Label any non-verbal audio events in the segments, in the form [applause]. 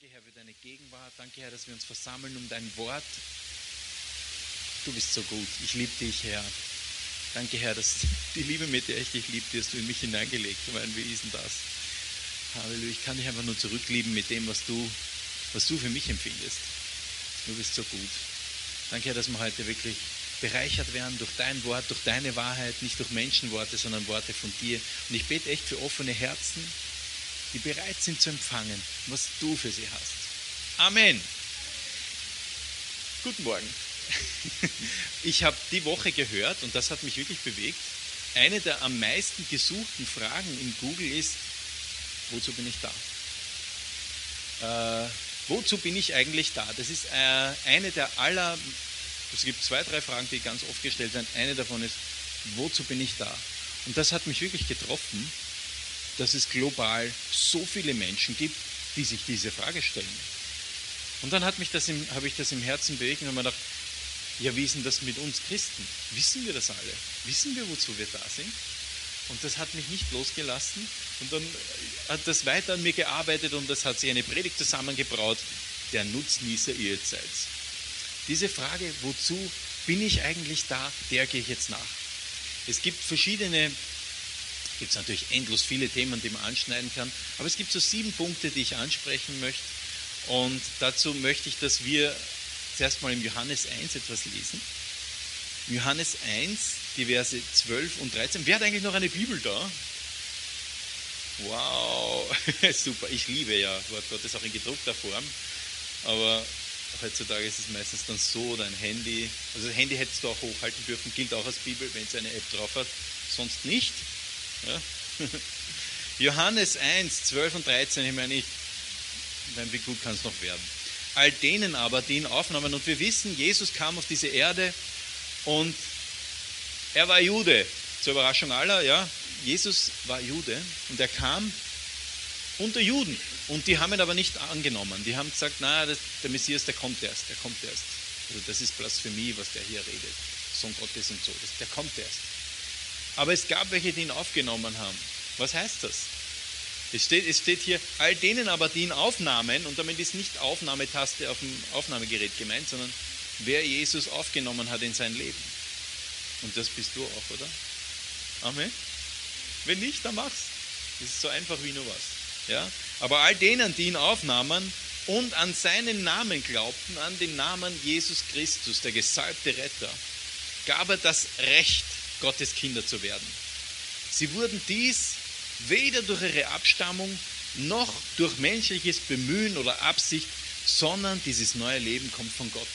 Danke, Herr, für deine Gegenwart. Danke, Herr, dass wir uns versammeln um dein Wort. Du bist so gut. Ich liebe dich, Herr. Danke, Herr, dass [laughs] die Liebe, mit der ich dich liebe, die hast du in mich hineingelegt. Ich meine, wie ist denn das? Halleluja. Ich kann dich einfach nur zurücklieben mit dem, was du, was du für mich empfindest. Du bist so gut. Danke, Herr, dass wir heute wirklich bereichert werden durch dein Wort, durch deine Wahrheit, nicht durch Menschenworte, sondern Worte von dir. Und ich bete echt für offene Herzen, die bereit sind zu empfangen, was du für sie hast. Amen. Guten Morgen. [laughs] Ich habe die Woche gehört, und das hat mich wirklich bewegt, eine der am meisten gesuchten Fragen in Google ist, wozu bin ich da? Äh, wozu bin ich eigentlich da? Das ist äh, eine der aller, es gibt zwei, drei Fragen, die ganz oft gestellt werden. Eine davon ist, wozu bin ich da? Und das hat mich wirklich getroffen, dass es global so viele Menschen gibt, die sich diese Frage stellen. Und dann hat mich das im, habe ich das im Herzen bewegt und habe mir gedacht, ja, wie ist denn das mit uns Christen? Wissen wir das alle? Wissen wir, wozu wir da sind? Und das hat mich nicht losgelassen. Und dann hat das weiter an mir gearbeitet und das hat sich eine Predigt zusammengebraut, der Nutznießer ihr seid. Diese Frage, wozu bin ich eigentlich da, der gehe ich jetzt nach. Es gibt verschiedene, gibt es natürlich endlos viele Themen, die man anschneiden kann, aber es gibt so sieben Punkte, die ich ansprechen möchte. Und dazu möchte ich, dass wir zuerst mal im Johannes 1 etwas lesen. Johannes 1, die Verse 12 und 13. Wer hat eigentlich noch eine Bibel da? Wow, [laughs] super. Ich liebe ja Wort Gottes auch in gedruckter Form. Aber heutzutage ist es meistens dann so, dein Handy, also das Handy hättest du auch hochhalten dürfen, gilt auch als Bibel, wenn es eine App drauf hat, sonst nicht. [laughs] Johannes 1, 12 und 13, ich meine, ich, meine wie gut kann es noch werden? All denen aber, die ihn aufnahmen, und wir wissen, Jesus kam auf diese Erde und er war Jude, zur Überraschung aller, ja, Jesus war Jude und er kam unter Juden. Und die haben ihn aber nicht angenommen. Die haben gesagt, na, das, der Messias, der kommt erst, der kommt erst. Also das ist Blasphemie, was der hier redet. Sohn Gottes und so, der kommt erst. Aber es gab welche, die ihn aufgenommen haben. Was heißt das? Es steht, es steht hier, all denen aber, die ihn aufnahmen, und damit ist nicht Aufnahmetaste auf dem Aufnahmegerät gemeint, sondern wer Jesus aufgenommen hat in sein Leben. Und das bist du auch, oder? Amen. Wenn nicht, dann mach's. Das ist so einfach wie nur was. Ja? Aber all denen, die ihn aufnahmen und an seinen Namen glaubten, an den Namen Jesus Christus, der gesalbte Retter, gab er das Recht, Gottes Kinder zu werden. Sie wurden dies weder durch ihre Abstammung noch durch menschliches Bemühen oder Absicht, sondern dieses neue Leben kommt von Gott.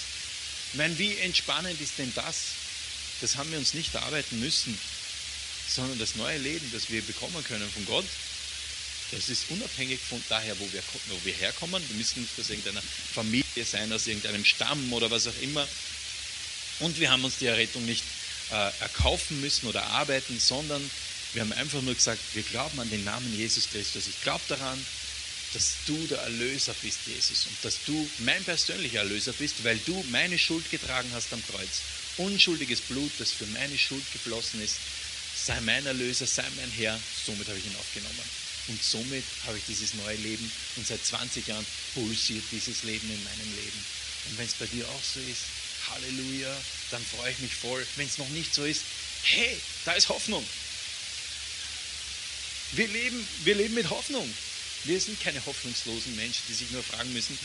Ich meine, wie entspannend ist denn das? Das haben wir uns nicht erarbeiten müssen, sondern das neue Leben, das wir bekommen können von Gott, das ist unabhängig von daher, wo wir, wo wir herkommen. Wir müssen nicht aus irgendeiner Familie sein, aus irgendeinem Stamm oder was auch immer. Und wir haben uns die Errettung nicht äh, erkaufen müssen oder arbeiten, sondern wir haben einfach nur gesagt, wir glauben an den Namen Jesus Christus. Ich glaube daran, dass du der Erlöser bist, Jesus, und dass du mein persönlicher Erlöser bist, weil du meine Schuld getragen hast am Kreuz. Unschuldiges Blut, das für meine Schuld geflossen ist, sei mein Erlöser, sei mein Herr. Somit habe ich ihn aufgenommen. Und somit habe ich dieses neue Leben und seit 20 Jahren pulsiert dieses Leben in meinem Leben. Und wenn es bei dir auch so ist, Halleluja, dann freue ich mich voll. Wenn es noch nicht so ist, hey, da ist Hoffnung. Wir leben, wir leben mit Hoffnung. Wir sind keine hoffnungslosen Menschen, die sich nur fragen müssen,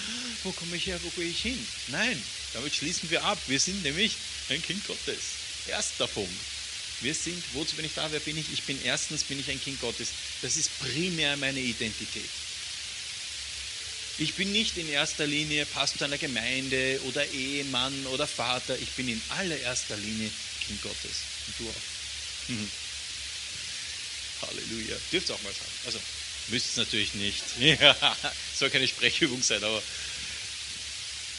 wo komme ich her, wo gehe ich hin? Nein, damit schließen wir ab. Wir sind nämlich ein Kind Gottes. Erster Punkt. Wir sind, wozu bin ich da, wer bin ich? Ich bin erstens, bin ich ein Kind Gottes. Das ist primär meine Identität. Ich bin nicht in erster Linie Pastor einer Gemeinde oder Ehemann oder Vater. Ich bin in allererster Linie Kind Gottes. Und du auch. Mhm. Halleluja. Dürft ihr auch mal sagen. Also, müsst es natürlich nicht. [laughs] Ja, soll keine Sprechübung sein, aber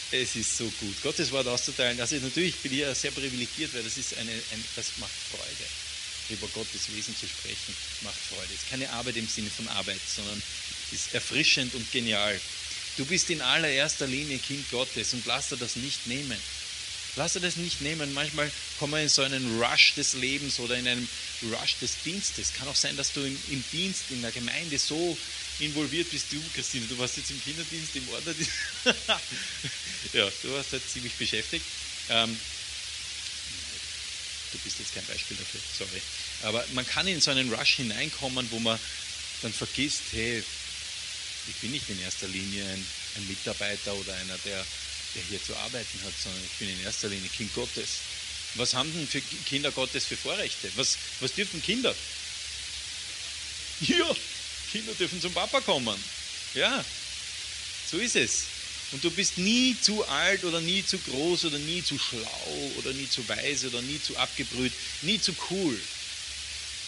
es ist so gut, Gottes Wort auszuteilen. Also natürlich bin ich ja sehr privilegiert, weil das ist eine, ein, das macht Freude. Über Gottes Wesen zu sprechen, macht Freude. Es ist keine Arbeit im Sinne von Arbeit, sondern ist erfrischend und genial. Du bist in allererster Linie Kind Gottes und lass dir das nicht nehmen. Lass dir das nicht nehmen. Manchmal kommen wir in so einen Rush des Lebens oder in einem Rush des Dienstes. Kann auch sein, dass du im, im Dienst, in der Gemeinde so involviert bist du, Christine. Du warst jetzt im Kinderdienst, im Orderdienst. [laughs] ja, du warst halt ziemlich beschäftigt. Ähm, du bist jetzt kein Beispiel dafür, sorry. Aber man kann in so einen Rush hineinkommen, wo man dann vergisst, hey, ich bin nicht in erster Linie ein, ein Mitarbeiter oder einer, der, der hier zu arbeiten hat, sondern ich bin in erster Linie Kind Gottes. Was haben denn für Kinder Gottes für Vorrechte? Was, was dürfen Kinder? Ja, Kinder dürfen zum Papa kommen. Ja, so ist es. Und du bist nie zu alt oder nie zu groß oder nie zu schlau oder nie zu weise oder nie zu abgebrüht, nie zu cool,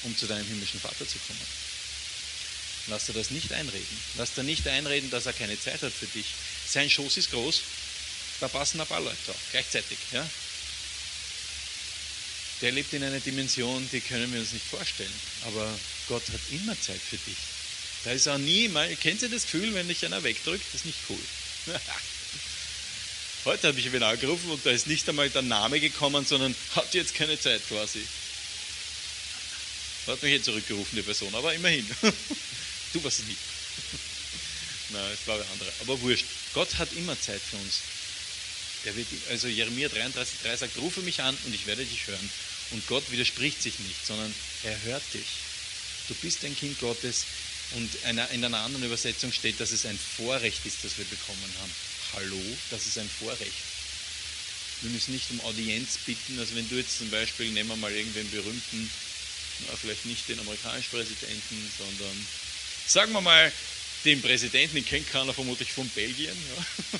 um zu deinem himmlischen Vater zu kommen. Lass dir das nicht einreden. Lass dir nicht einreden, dass er keine Zeit hat für dich. Sein Schoß ist groß, da passen ein paar Leute drauf, gleichzeitig. Ja? Der lebt in einer Dimension, die können wir uns nicht vorstellen. Aber Gott hat immer Zeit für dich. Da ist auch nie mal, kennt ihr das Gefühl, wenn dich einer wegdrückt? Das ist nicht cool. [laughs] Heute habe ich ihn angerufen und da ist nicht einmal der Name gekommen, sondern hat jetzt keine Zeit quasi. Hat mich jetzt zurückgerufen, die Person, aber immerhin. [laughs] Du warst es nicht. Nein, es war ein anderer. Aber wurscht. Gott hat immer Zeit für uns. Der wird, also Jeremia 33, 3 sagt, rufe mich an und ich werde dich hören. Und Gott widerspricht sich nicht, sondern er hört dich. Du bist ein Kind Gottes und in einer anderen Übersetzung steht, dass es ein Vorrecht ist, das wir bekommen haben. Hallo, das ist ein Vorrecht. Wir müssen nicht um Audienz bitten. Also wenn du jetzt zum Beispiel, nehmen wir mal irgendwen berühmten, na, vielleicht nicht den amerikanischen Präsidenten, sondern sagen wir mal, den Präsidenten, den kennt keiner vermutlich von Belgien. Ja. [laughs]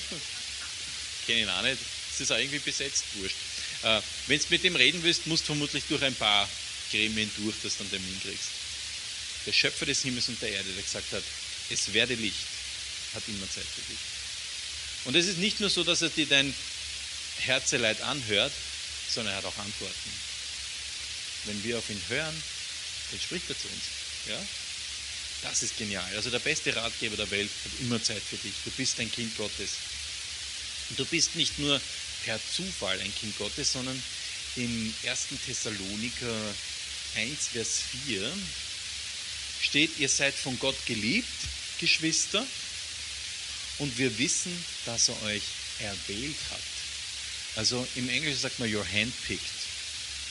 Kenne ihn auch nicht. Das ist auch irgendwie besetzt, wurscht. Äh, wenn du mit dem reden willst, musst du vermutlich durch ein paar Gremien durch, dass du einen Termin kriegst. Der Schöpfer des Himmels und der Erde, der gesagt hat, es werde Licht, hat immer Zeit für dich. Und es ist nicht nur so, dass er dir dein Herzeleid anhört, sondern er hat auch Antworten. Wenn wir auf ihn hören, dann spricht er zu uns. Ja? Das ist genial. Also der beste Ratgeber der Welt hat immer Zeit für dich. Du bist ein Kind Gottes. Und du bist nicht nur per Zufall ein Kind Gottes, sondern im 1. Thessaloniker 1, Vers 4 steht, ihr seid von Gott geliebt, Geschwister, und wir wissen, dass er euch erwählt hat. Also im Englischen sagt man, you're handpicked.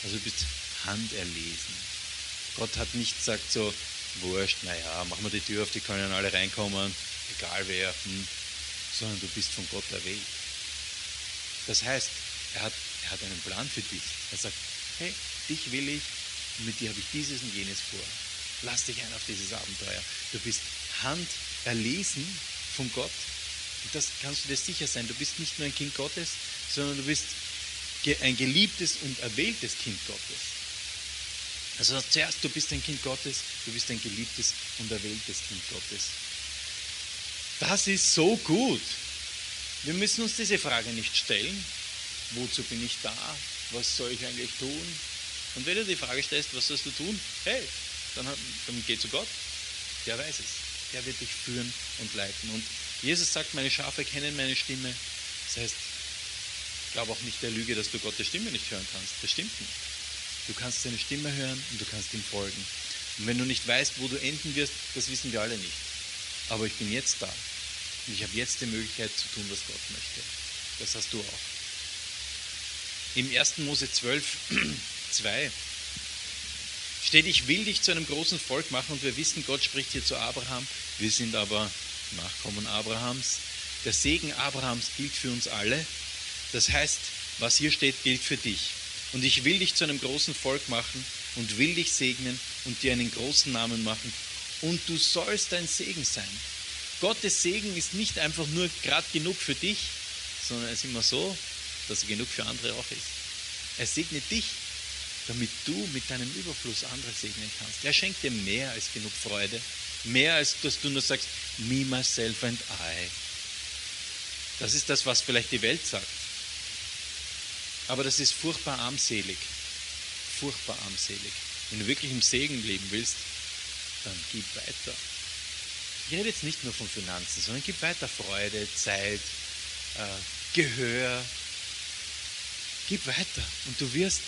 Also du bist handerlesen. Gott hat nicht gesagt so, wurscht, naja, machen wir die Tür auf, die können alle reinkommen, egal wer, hm, sondern du bist von Gott erwählt. Das heißt, er hat, er hat einen Plan für dich. Er sagt, hey, dich will ich, mit dir habe ich dieses und jenes vor. Lass dich ein auf dieses Abenteuer. Du bist handerlesen von Gott. Und das kannst du dir sicher sein. Du bist nicht nur ein Kind Gottes, sondern du bist ein geliebtes und erwähltes Kind Gottes. Also zuerst, du bist ein Kind Gottes, du bist ein geliebtes und erwähltes Kind Gottes. Das ist so gut. Wir müssen uns diese Frage nicht stellen. Wozu bin ich da? Was soll ich eigentlich tun? Und wenn du die Frage stellst, was sollst du tun? Hey, dann, dann geh zu Gott. Der weiß es. Der wird dich führen und leiten. Und Jesus sagt, meine Schafe kennen meine Stimme. Das heißt, glaube auch nicht der Lüge, dass du Gottes Stimme nicht hören kannst. Das stimmt nicht. Du kannst seine Stimme hören und du kannst ihm folgen. Und wenn du nicht weißt, wo du enden wirst, das wissen wir alle nicht. Aber ich bin jetzt da. Und ich habe jetzt die Möglichkeit zu tun, was Gott möchte. Das hast du auch. Im 1. Mose 12, 2 [clears throat] steht, ich will dich zu einem großen Volk machen und wir wissen, Gott spricht hier zu Abraham. Wir sind aber Nachkommen Abrahams. Der Segen Abrahams gilt für uns alle. Das heißt, was hier steht, gilt für dich. Und ich will dich zu einem großen Volk machen und will dich segnen und dir einen großen Namen machen. Und du sollst ein Segen sein. Gottes Segen ist nicht einfach nur gerade genug für dich, sondern es ist immer so, dass er genug für andere auch ist. Er segnet dich, damit du mit deinem Überfluss andere segnen kannst. Er schenkt dir mehr als genug Freude, mehr als dass du nur sagst, me, myself and I. Das ist das, was vielleicht die Welt sagt. Aber das ist furchtbar armselig. Furchtbar armselig. Wenn du wirklich im Segen leben willst, dann gib weiter. Ich rede jetzt nicht nur von Finanzen, sondern gib weiter Freude, Zeit, äh, Gehör. Gib weiter und du wirst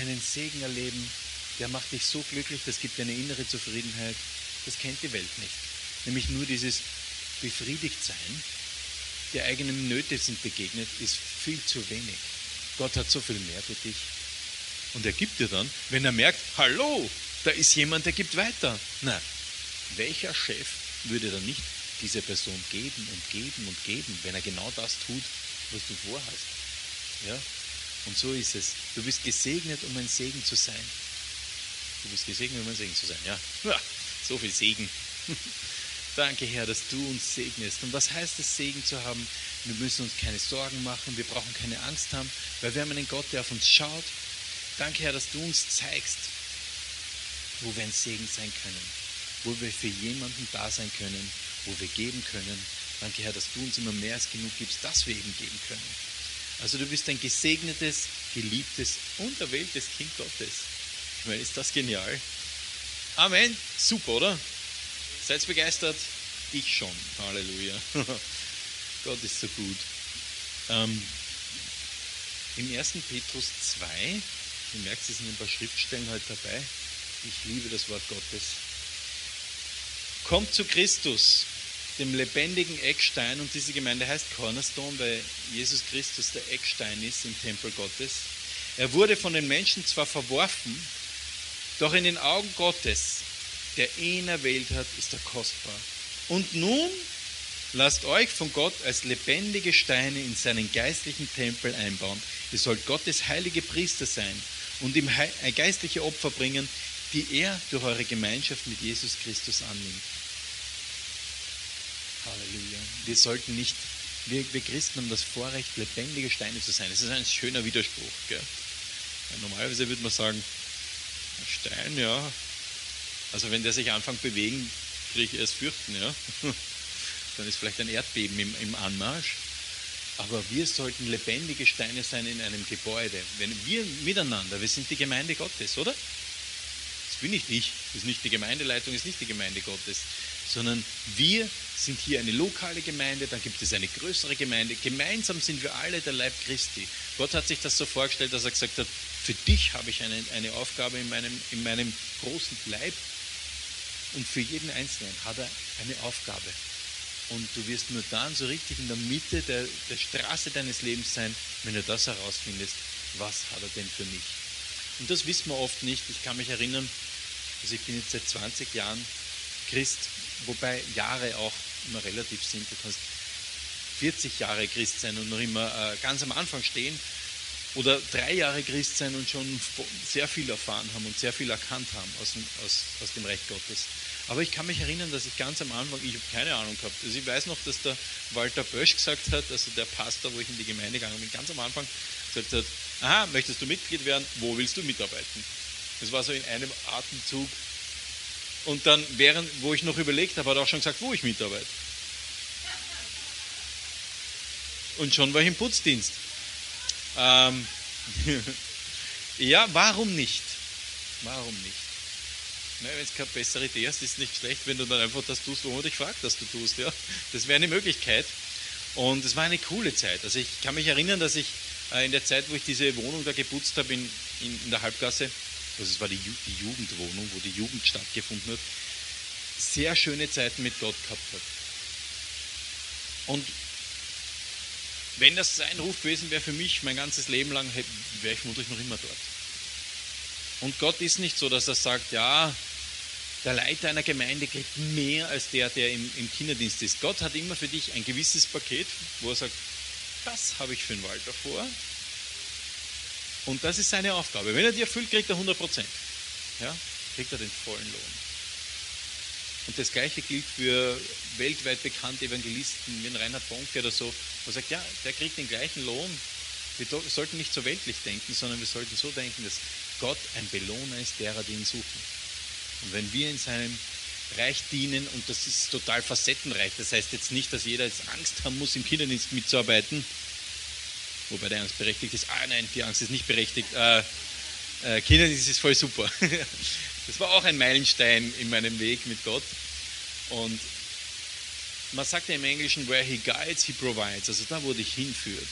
einen Segen erleben, der macht dich so glücklich, das gibt dir eine innere Zufriedenheit. Das kennt die Welt nicht. nämlich nur dieses befriedigt sein, der eigenen Nöte sind begegnet, ist viel zu wenig. Gott hat so viel mehr für dich. Und er gibt dir dann, wenn er merkt, hallo, da ist jemand, der gibt weiter. Na, welcher Chef würde dann nicht dieser Person geben und geben und geben, wenn er genau das tut, was du vorhast? Ja? Und so ist es. Du bist gesegnet, um ein Segen zu sein. Du bist gesegnet, um ein Segen zu sein. Ja, ja so viel Segen. [laughs] Danke, Herr, dass du uns segnest. Und was heißt es, Segen zu haben? Wir müssen uns keine Sorgen machen, wir brauchen keine Angst haben, weil wir haben einen Gott, der auf uns schaut. Danke, Herr, dass du uns zeigst, wo wir ein Segen sein können, wo wir für jemanden da sein können, wo wir geben können. Danke, Herr, dass du uns immer mehr als genug gibst, dass wir eben geben können. Also du bist ein gesegnetes, geliebtes und erwähltes Kind Gottes. Ich meine, ist das genial? Amen. Super, oder? Seid begeistert? Ich schon. Halleluja. [laughs] Gott ist so gut. Ähm, Im 1. Petrus 2, du merkst, es sind ein paar Schriftstellen halt dabei. Ich liebe das Wort Gottes. Kommt zu Christus, dem lebendigen Eckstein, und diese Gemeinde heißt Cornerstone, weil Jesus Christus der Eckstein ist im Tempel Gottes. Er wurde von den Menschen zwar verworfen, doch in den Augen Gottes, der ihn erwählt hat, ist er kostbar. Und nun lasst euch von Gott als lebendige Steine in seinen geistlichen Tempel einbauen. Ihr sollt Gottes heilige Priester sein und ihm geistliche Opfer bringen, die er durch eure Gemeinschaft mit Jesus Christus annimmt. Halleluja. Wir sollten nicht, wir, wir Christen haben das Vorrecht, lebendige Steine zu sein. Das ist ein schöner Widerspruch. Gell? normalerweise würde man sagen, Stein, ja. Also wenn der sich anfängt bewegen, kriege ich erst fürchten, ja. [laughs] Dann ist vielleicht ein Erdbeben im, im Anmarsch. Aber wir sollten lebendige Steine sein in einem Gebäude. Wenn wir miteinander, wir sind die Gemeinde Gottes, oder? Das bin ich nicht. Das ist nicht die Gemeindeleitung, das ist nicht die Gemeinde Gottes. Sondern wir sind hier eine lokale Gemeinde, dann gibt es eine größere Gemeinde. Gemeinsam sind wir alle der Leib Christi. Gott hat sich das so vorgestellt, dass er gesagt hat, für dich habe ich eine, eine Aufgabe in meinem, in meinem großen Leib und für jeden Einzelnen hat er eine Aufgabe. Und du wirst nur dann so richtig in der Mitte der, der Straße deines Lebens sein, wenn du das herausfindest, was hat er denn für mich. Und das wissen wir oft nicht. Ich kann mich erinnern, also ich bin jetzt seit 20 Jahren Christ, wobei Jahre auch immer relativ sind. Du kannst 40 Jahre Christ sein und noch immer äh, ganz am Anfang stehen oder drei Jahre Christ sein und schon sehr viel erfahren haben und sehr viel erkannt haben aus dem, aus, aus dem Recht Gottes. Aber ich kann mich erinnern, dass ich ganz am Anfang, ich habe keine Ahnung gehabt, also ich weiß noch, dass der Walter Bösch gesagt hat, also der Pastor, wo ich in die Gemeinde gegangen bin, ganz am Anfang gesagt hat, aha, möchtest du Mitglied werden, wo willst du mitarbeiten? Das war so in einem Atemzug. Und dann, während, wo ich noch überlegt habe, hat er auch schon gesagt, wo ich mitarbeite. Und schon war ich im Putzdienst. Ähm, [laughs] ja, warum nicht? Warum nicht? Wenn es keine bessere Idee hast, ist es nicht schlecht, wenn du dann einfach das tust, wo man dich fragt, dass du tust. Ja? Das wäre eine Möglichkeit. Und es war eine coole Zeit. Also ich kann mich erinnern, dass ich äh, in der Zeit, wo ich diese Wohnung da geputzt habe in, in, in der Halbgasse, also es war die, die Jugendwohnung, wo die Jugend stattgefunden hat, sehr schöne Zeiten mit Gott gehabt habe. Und wenn das sein Ruf gewesen wäre für mich, mein ganzes Leben lang, wäre ich vermutlich noch immer dort. Und Gott ist nicht so, dass er sagt, ja, der Leiter einer Gemeinde kriegt mehr als der, der im, im Kinderdienst ist. Gott hat immer für dich ein gewisses Paket, wo er sagt, das habe ich für den Walter vor. Und das ist seine Aufgabe. Wenn er die erfüllt, kriegt er 100 Prozent. Ja, kriegt er den vollen Lohn. Und das Gleiche gilt für weltweit bekannte Evangelisten wie Reinhard Bonke oder so, wo sagt, ja, der kriegt den gleichen Lohn. Wir sollten nicht so weltlich denken, sondern wir sollten so denken, dass Gott ein Belohner ist derer, die ihn suchen. Und wenn wir in seinem Reich dienen, und das ist total facettenreich, das heißt jetzt nicht, dass jeder jetzt Angst haben muss, im Kinderdienst mitzuarbeiten, wobei der Angst berechtigt ist. Ah nein, die Angst ist nicht berechtigt. Äh, äh, Kinderdienst ist voll super. [laughs] Das war auch ein Meilenstein in meinem Weg mit Gott. Und man sagt ja im Englischen, where he guides, he provides. Also da, wo dich hinführt,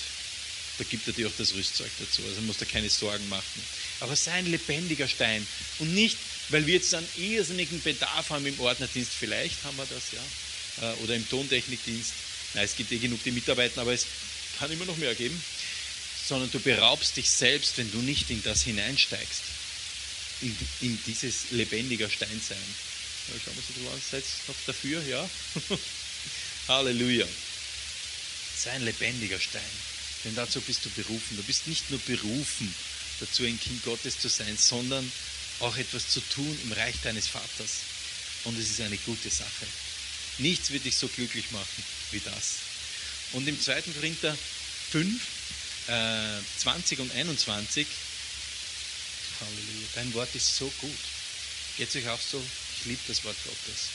da gibt er dir auch das Rüstzeug dazu. Also musst du keine Sorgen machen. Aber sei ein lebendiger Stein. Und nicht, weil wir jetzt einen irrsinnigen Bedarf haben im Ordnerdienst. Vielleicht haben wir das, ja. äh, oder im Tontechnikdienst. Nein, es gibt eh genug, die mitarbeiten, aber es kann immer noch mehr geben. Sondern du beraubst dich selbst, wenn du nicht in das hineinsteigst. In, in dieses lebendiger Steinsein. Ja, schauen wir uns das an. Seid noch dafür? Ja? [laughs] Halleluja. Sei ein lebendiger Stein. Denn dazu bist du berufen. Du bist nicht nur berufen, dazu ein Kind Gottes zu sein, sondern auch etwas zu tun im Reich deines Vaters. Und es ist eine gute Sache. Nichts wird dich so glücklich machen wie das. Und im 2. Korinther 5, äh, 20 und 21, Halleluja, dein Wort ist so gut. Geht es euch auch so? Ich liebe das Wort Gottes.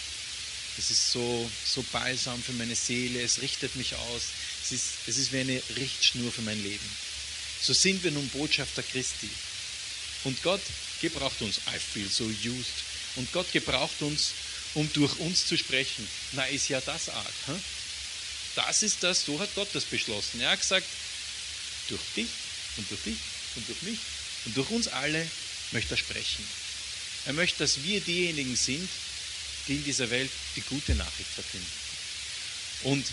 Es ist so, so balsam für meine Seele, es richtet mich aus. Es ist, es ist wie eine Richtschnur für mein Leben. So sind wir nun Botschafter Christi. Und Gott gebraucht uns. I feel so used. Und Gott gebraucht uns, um durch uns zu sprechen. Na, ist ja das arg. Hm? Das ist das, so hat Gott das beschlossen. Er hat gesagt, durch dich und durch dich und durch mich und durch uns alle möchte er sprechen. Er möchte, dass wir diejenigen sind, die in dieser Welt die gute Nachricht verkünden. Und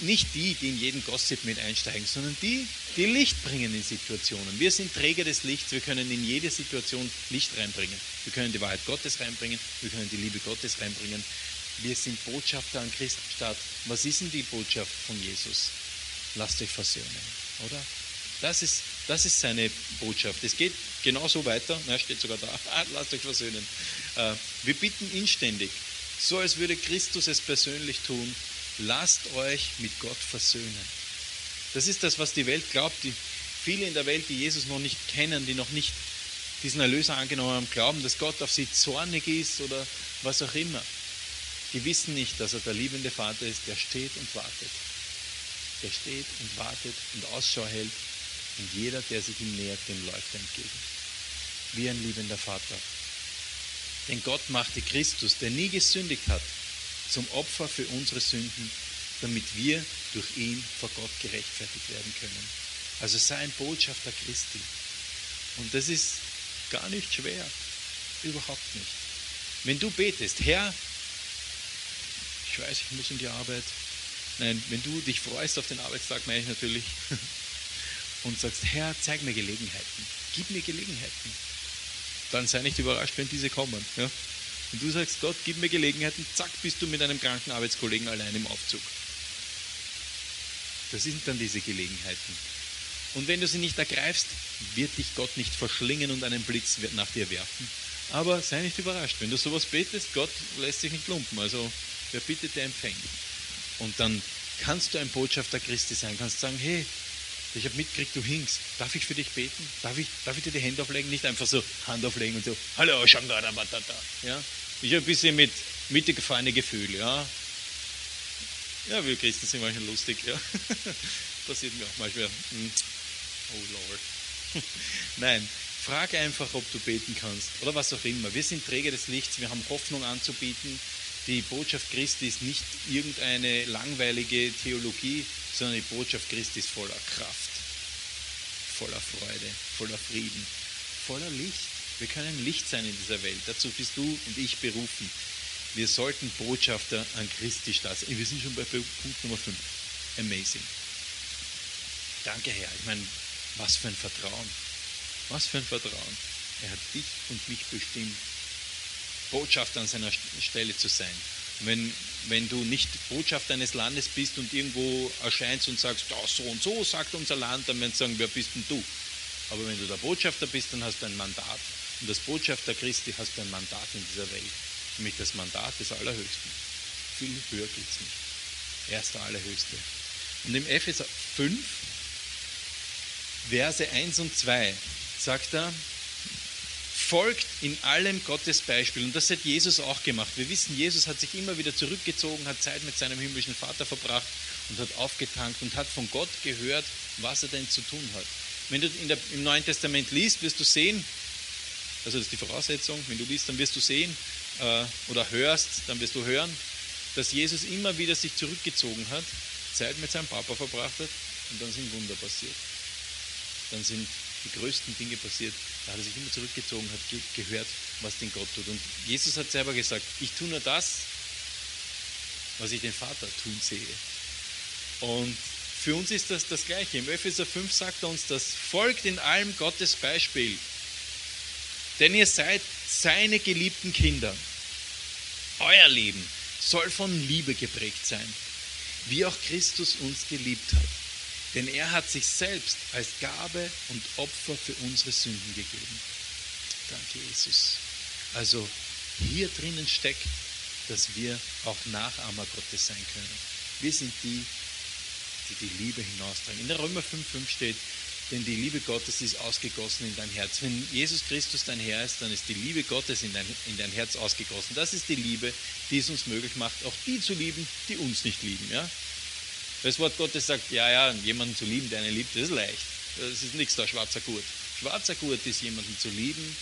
nicht die, die in jeden Gossip mit einsteigen, sondern die, die Licht bringen in Situationen. Wir sind Träger des Lichts, wir können in jede Situation Licht reinbringen. Wir können die Wahrheit Gottes reinbringen, wir können die Liebe Gottes reinbringen. Wir sind Botschafter an Christenstadt. Was ist denn die Botschaft von Jesus? Lasst euch versöhnen, oder? Das ist, das ist seine Botschaft. Es geht genauso weiter, na, steht sogar da, [laughs] lasst euch versöhnen. Äh, wir bitten inständig, so als würde Christus es persönlich tun, lasst euch mit Gott versöhnen. Das ist das, was die Welt glaubt. Die, viele in der Welt, die Jesus noch nicht kennen, die noch nicht diesen Erlöser angenommen haben, glauben, dass Gott auf sie zornig ist oder was auch immer. Die wissen nicht, dass er der liebende Vater ist, der steht und wartet. Der steht und wartet und Ausschau hält und jeder, der sich ihm nähert, dem läuft entgegen. Wie ein liebender Vater. Denn Gott machte Christus, der nie gesündigt hat, zum Opfer für unsere Sünden, damit wir durch ihn vor Gott gerechtfertigt werden können. Also sei ein Botschafter Christi. Und das ist gar nicht schwer. Überhaupt nicht. Wenn du betest, Herr, ich weiß, ich muss in die Arbeit. Nein, wenn du dich freust auf den Arbeitstag, meine ich natürlich, [laughs] und sagst, Herr, zeig mir Gelegenheiten, gib mir Gelegenheiten, dann sei nicht überrascht, wenn diese kommen. Ja? Und du sagst, Gott, gib mir Gelegenheiten, zack, bist du mit einem kranken Arbeitskollegen allein im Aufzug. Das sind dann diese Gelegenheiten. Und wenn du sie nicht ergreifst, wird dich Gott nicht verschlingen und einen Blitz nach dir werfen. Aber sei nicht überrascht, wenn du sowas betest, Gott lässt sich nicht lumpen. Also wer bittet, der empfängt. Und dann kannst du ein Botschafter Christi sein, kannst sagen, hey, ich habe mitgekriegt, du hingst. Darf ich für dich beten? Darf ich, darf ich dir die Hände auflegen? Nicht einfach so Hand auflegen und so, hallo, Shangara Batata. Ja? Ich habe ein bisschen mit mitgefahrene Gefühle. Ja? ja, wir Christen sind manchmal lustig. Ja? [laughs] Passiert mir auch manchmal. Hm. Oh Lord. [laughs] Nein, frag einfach, ob du beten kannst oder was auch immer. Wir sind Träger des Lichts, wir haben Hoffnung anzubieten. Die Botschaft Christi ist nicht irgendeine langweilige Theologie, sondern die Botschaft Christi ist voller Kraft, voller Freude, voller Frieden, voller Licht. Wir können Licht sein in dieser Welt. Dazu bist du und ich berufen. Wir sollten Botschafter an Christi Stadt sein. Wir sind schon bei Punkt Nummer 5. Amazing. Danke, Herr. Ich meine, was für ein Vertrauen. Was für ein Vertrauen. Er hat dich und mich bestimmt, Botschafter an seiner Stelle zu sein. Wenn, wenn du nicht Botschafter eines Landes bist und irgendwo erscheinst und sagst, da so und so sagt unser Land, dann werden sie sagen, wer bist denn du? Aber wenn du der Botschafter bist, dann hast du ein Mandat. Und als Botschafter Christi hast du ein Mandat in dieser Welt. Nämlich das Mandat des Allerhöchsten. Viel höher geht es nicht. Er ist der Allerhöchste. Und im Epheser 5, Verse 1 und 2 sagt er, folgt in allem Gottes Beispiel. Und das hat Jesus auch gemacht. Wir wissen, Jesus hat sich immer wieder zurückgezogen, hat Zeit mit seinem himmlischen Vater verbracht und hat aufgetankt und hat von Gott gehört, was er denn zu tun hat. Wenn du der, im Neuen Testament liest, wirst du sehen, also das ist die Voraussetzung, wenn du liest, dann wirst du sehen äh, oder hörst, dann wirst du hören, dass Jesus immer wieder sich zurückgezogen hat, Zeit mit seinem Papa verbracht hat und dann sind Wunder passiert. Dann sind die größten Dinge passiert. Da hat er sich immer zurückgezogen, hat ge gehört, was den Gott tut. Und Jesus hat selber gesagt, ich tue nur das, was ich den Vater tun sehe. Und für uns ist das das Gleiche. Im Epheser 5 sagt er uns, das folgt in allem Gottes Beispiel. Denn ihr seid seine geliebten Kinder. Euer Leben soll von Liebe geprägt sein, wie auch Christus uns geliebt hat. Denn er hat sich selbst als Gabe und Opfer für unsere Sünden gegeben. Danke, Jesus. Also hier drinnen steckt, dass wir auch Nachahmer Gottes sein können. Wir sind die, die die Liebe hinaustragen. In der Römer 5,5 steht, denn die Liebe Gottes ist ausgegossen in dein Herz. Wenn Jesus Christus dein Herr ist, dann ist die Liebe Gottes in dein, in dein Herz ausgegossen. Das ist die Liebe, die es uns möglich macht, auch die zu lieben, die uns nicht lieben. Ja? Das Wort Gottes sagt, ja, ja, jemanden zu lieben, der einen liebt, das ist leicht. Das ist nichts da, schwarzer Gurt. Schwarzer Gurt ist jemanden zu lieben,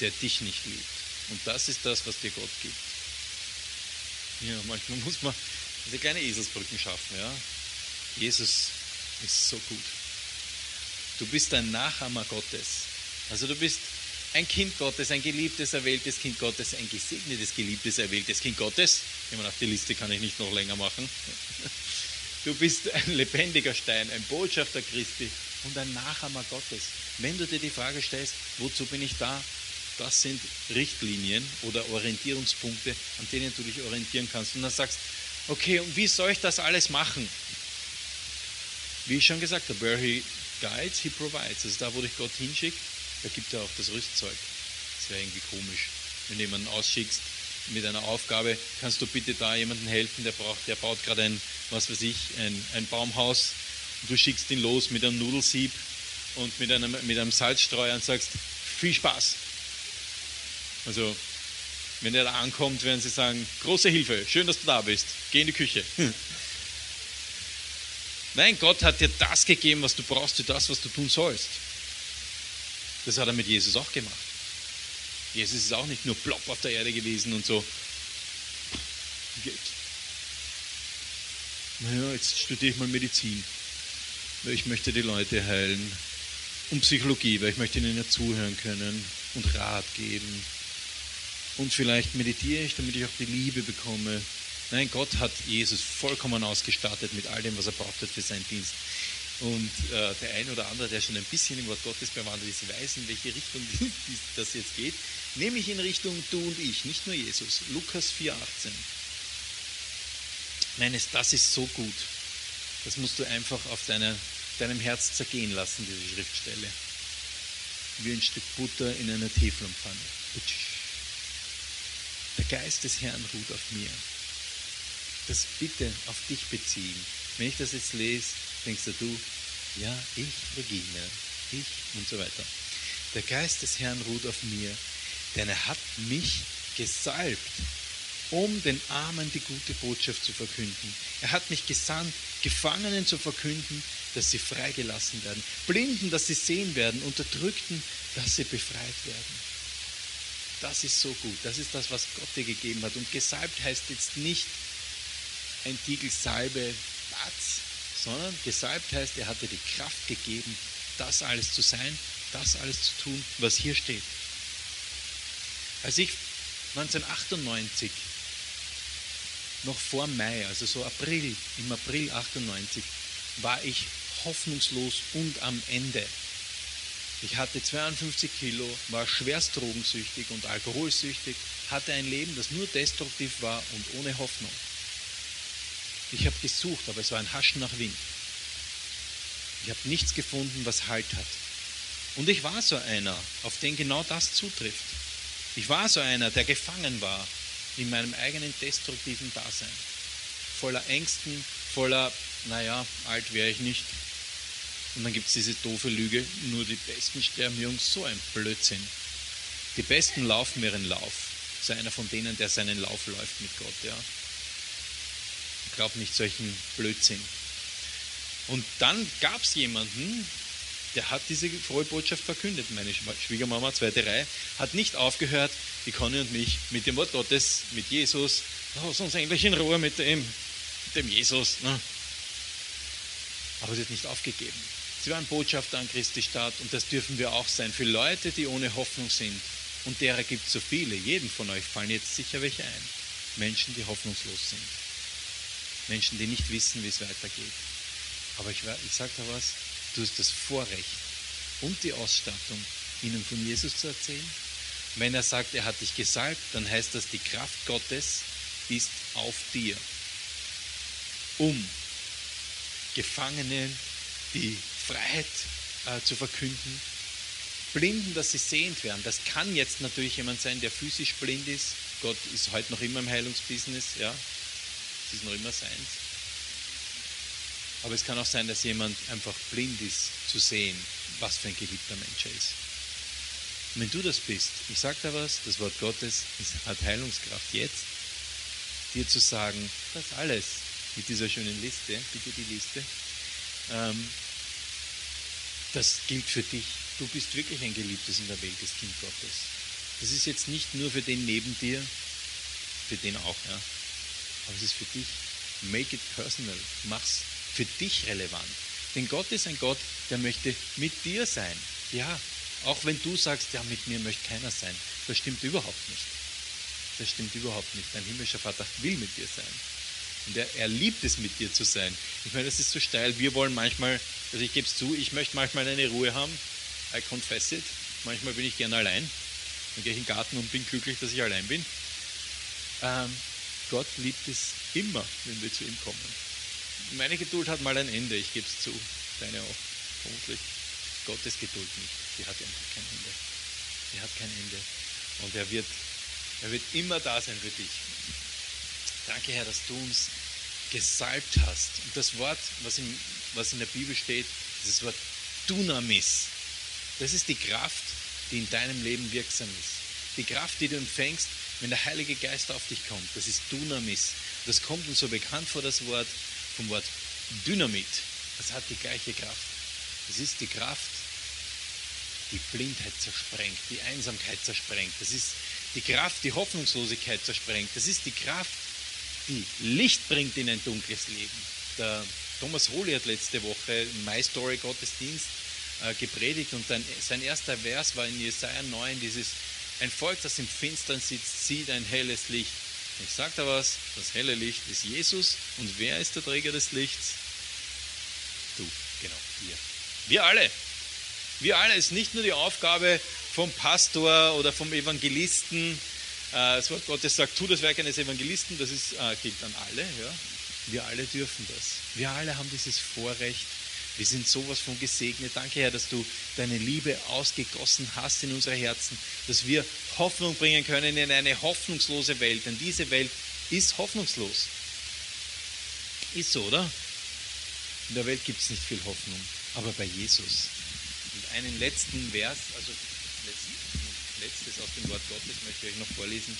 der dich nicht liebt. Und das ist das, was dir Gott gibt. Ja, manchmal muss man diese kleine Eselsbrücken schaffen. Ja? Jesus ist so gut. Du bist ein Nachahmer Gottes. Also du bist ein Kind Gottes, ein geliebtes, erwähltes Kind Gottes, ein gesegnetes, geliebtes, erwähltes Kind Gottes. Immer nach der Liste kann ich nicht noch länger machen. Du bist ein lebendiger Stein, ein Botschafter Christi und ein Nachahmer Gottes. Wenn du dir die Frage stellst, wozu bin ich da? Das sind Richtlinien oder Orientierungspunkte, an denen du dich orientieren kannst. Und dann sagst, okay, und wie soll ich das alles machen? Wie ich schon gesagt habe, where he guides, he provides. Also da, wo dich Gott hinschickt, da gibt er auch das Rüstzeug. Das wäre irgendwie komisch, wenn du jemanden ausschickst mit einer Aufgabe, kannst du bitte da jemandem helfen, der braucht, der baut gerade ein, was weiß ich, ein, ein Baumhaus. Und du schickst ihn los mit einem Nudelsieb und mit einem, mit einem Salzstreuer und sagst, viel Spaß. Also, wenn er da ankommt, werden sie sagen, große Hilfe, schön, dass du da bist, geh in die Küche. Nein, Gott hat dir das gegeben, was du brauchst für das, was du tun sollst. Das hat er mit Jesus auch gemacht. Jesus ist auch nicht nur plopp auf der Erde gewesen und so. Geht. Naja, jetzt studiere ich mal Medizin. Weil ich möchte die Leute heilen. Und Psychologie, weil ich möchte ihnen ja zuhören können und Rat geben. Und vielleicht meditiere ich, damit ich auch die Liebe bekomme. Nein, Gott hat Jesus vollkommen ausgestattet mit all dem, was er brauchte für seinen Dienst. Und äh, der ein oder andere, der schon ein bisschen im Wort Gottes bewandert ist, weiß, in welche Richtung [laughs] das jetzt geht. Nämlich in Richtung du und ich, nicht nur Jesus. Lukas 4,18. Nein, das ist so gut. Das musst du einfach auf deiner, deinem Herz zergehen lassen, diese Schriftstelle. Wie ein Stück Butter in einer Teflonpfanne. Der Geist des Herrn ruht auf mir. Das bitte auf dich beziehen. Wenn ich das jetzt lese, denkst du, du, ja, ich, Regina, ich und so weiter. Der Geist des Herrn ruht auf mir, denn er hat mich gesalbt, um den Armen die gute Botschaft zu verkünden. Er hat mich gesandt, Gefangenen zu verkünden, dass sie freigelassen werden, Blinden, dass sie sehen werden, Unterdrückten, dass sie befreit werden. Das ist so gut. Das ist das, was Gott dir gegeben hat. Und gesalbt heißt jetzt nicht ein Tiegel Salbe, Batz, sondern gesalbt heißt, er hat dir die Kraft gegeben, das alles zu sein, das alles zu tun, was hier steht. Als ich 1998, noch vor Mai, also so April, im April 98, war ich hoffnungslos und am Ende. Ich hatte 52 Kilo, war schwerst drogensüchtig und alkoholsüchtig, hatte ein Leben, das nur destruktiv war und ohne Hoffnung. Ich habe gesucht, aber es war ein Haschen nach Wind. Ich habe nichts gefunden, was Halt hat. Und ich war so einer, auf den genau das zutrifft. Ich war so einer, der gefangen war in meinem eigenen destruktiven Dasein. Voller Ängsten, voller, naja, alt wäre ich nicht. Und dann gibt es diese doofe Lüge, nur die Besten sterben jung, so ein Blödsinn. Die Besten laufen ihren Lauf. So einer von denen, der seinen Lauf läuft mit Gott, ja. Glaub nicht solchen Blödsinn. Und dann gab es jemanden, der hat diese frohe Botschaft verkündet. Meine Schwiegermama, zweite Reihe, hat nicht aufgehört, die Conny und mich mit dem Wort Gottes, mit Jesus, lass uns eigentlich in Ruhe mit dem, dem Jesus. Ne? Aber sie hat nicht aufgegeben. Sie waren Botschafter an Christi Stadt und das dürfen wir auch sein für Leute, die ohne Hoffnung sind. Und derer gibt es so viele. Jedem von euch fallen jetzt sicher welche ein. Menschen, die hoffnungslos sind. Menschen, die nicht wissen, wie es weitergeht. Aber ich, ich sage dir was, du hast das Vorrecht und die Ausstattung, ihnen von Jesus zu erzählen. Wenn er sagt, er hat dich gesalbt, dann heißt das, die Kraft Gottes ist auf dir, um Gefangenen die Freiheit äh, zu verkünden, Blinden, dass sie sehend werden. Das kann jetzt natürlich jemand sein, der physisch blind ist. Gott ist heute noch immer im Heilungsbusiness, ja. Ist noch immer seins. Aber es kann auch sein, dass jemand einfach blind ist, zu sehen, was für ein geliebter Mensch er ist. Und wenn du das bist, ich sage da was, das Wort Gottes hat Heilungskraft jetzt, dir zu sagen, das alles mit dieser schönen Liste, bitte die Liste, ähm, das gilt für dich. Du bist wirklich ein geliebtes in der Welt, das Kind Gottes. Das ist jetzt nicht nur für den neben dir, für den auch, ja. Aber es ist für dich. Make it personal. Mach's für dich relevant. Denn Gott ist ein Gott, der möchte mit dir sein. Ja, auch wenn du sagst, ja, mit mir möchte keiner sein. Das stimmt überhaupt nicht. Das stimmt überhaupt nicht. Dein himmlischer Vater will mit dir sein. Und er, er liebt es, mit dir zu sein. Ich meine, das ist so steil. Wir wollen manchmal, also ich gebe es zu, ich möchte manchmal eine Ruhe haben. I confess it. Manchmal bin ich gerne allein. Dann gehe ich in den Garten und bin glücklich, dass ich allein bin. Ähm, Gott liebt es immer, wenn wir zu ihm kommen. Meine Geduld hat mal ein Ende, ich gebe es zu. Deine auch, vermutlich. Gottes Geduld nicht. Die hat einfach kein Ende. Die hat kein Ende. Und er wird, er wird immer da sein für dich. Danke, Herr, dass du uns gesalbt hast. Und das Wort, was in, was in der Bibel steht, dieses Wort Dunamis, das ist die Kraft, die in deinem Leben wirksam ist. Die Kraft, die du empfängst, wenn der Heilige Geist auf dich kommt. Das ist Dunamis. Das kommt uns so bekannt vor, das Wort vom Wort Dynamit. Das hat die gleiche Kraft. Das ist die Kraft, die Blindheit zersprengt, die Einsamkeit zersprengt. Das ist die Kraft, die Hoffnungslosigkeit zersprengt. Das ist die Kraft, die Licht bringt in ein dunkles Leben. Der Thomas Holy hat letzte Woche im My Story Gottesdienst äh, gepredigt und sein erster Vers war in Jesaja 9, dieses ein Volk, das im Finstern sitzt, sieht ein helles Licht. Ich sage da was, das helle Licht ist Jesus. Und wer ist der Träger des Lichts? Du, genau, wir. Wir alle. Wir alle. Es ist nicht nur die Aufgabe vom Pastor oder vom Evangelisten. Äh, das Wort Gottes sagt, tu das Werk eines Evangelisten, das ist, äh, gilt an alle. Ja. Wir alle dürfen das. Wir alle haben dieses Vorrecht, wir sind sowas von gesegnet. Danke, Herr, dass du deine Liebe ausgegossen hast in unsere Herzen, dass wir Hoffnung bringen können in eine hoffnungslose Welt. Denn diese Welt ist hoffnungslos. Ist so, oder? In der Welt gibt es nicht viel Hoffnung, aber bei Jesus. Und einen letzten Vers, also letztes aus dem Wort Gottes möchte ich euch noch vorlesen,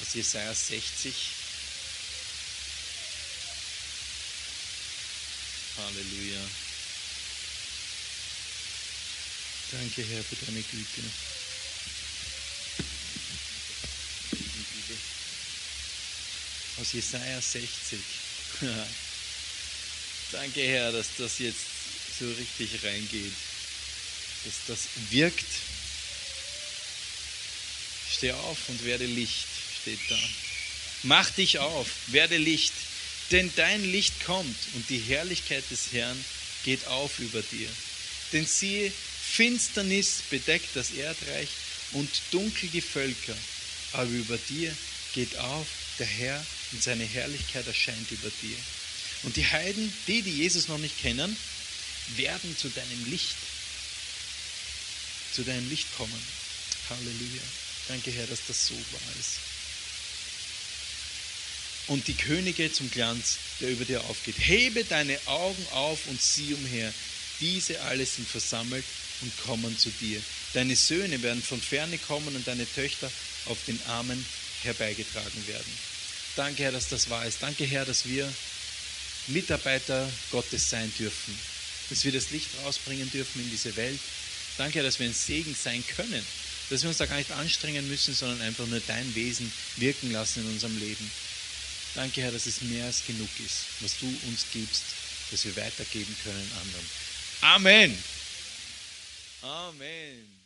aus Jesaja 60. Halleluja. Danke, Herr, für deine Güte. Aus Jesaja 60. Danke, Herr, dass das jetzt so richtig reingeht. Dass das wirkt. Steh auf und werde Licht, steht da. Mach dich auf, werde Licht, denn dein Licht kommt und die Herrlichkeit des Herrn geht auf über dir. Denn siehe, Finsternis bedeckt das Erdreich und dunkel die Völker, aber über dir geht auf der Herr und seine Herrlichkeit erscheint über dir. Und die Heiden, die, die Jesus noch nicht kennen, werden zu deinem Licht, zu deinem Licht kommen. Halleluja. Danke, Herr, dass das so wahr ist. Und die Könige zum Glanz, der über dir aufgeht. Hebe deine Augen auf und sieh umher. Diese alle sind versammelt und kommen zu dir. Deine Söhne werden von ferne kommen und deine Töchter auf den Armen herbeigetragen werden. Danke, Herr, dass das wahr ist. Danke, Herr, dass wir Mitarbeiter Gottes sein dürfen, dass wir das Licht rausbringen dürfen in diese Welt. Danke, Herr, dass wir ein Segen sein können, dass wir uns da gar nicht anstrengen müssen, sondern einfach nur dein Wesen wirken lassen in unserem Leben. Danke, Herr, dass es mehr als genug ist, was du uns gibst, dass wir weitergeben können anderen. Amen. Amen.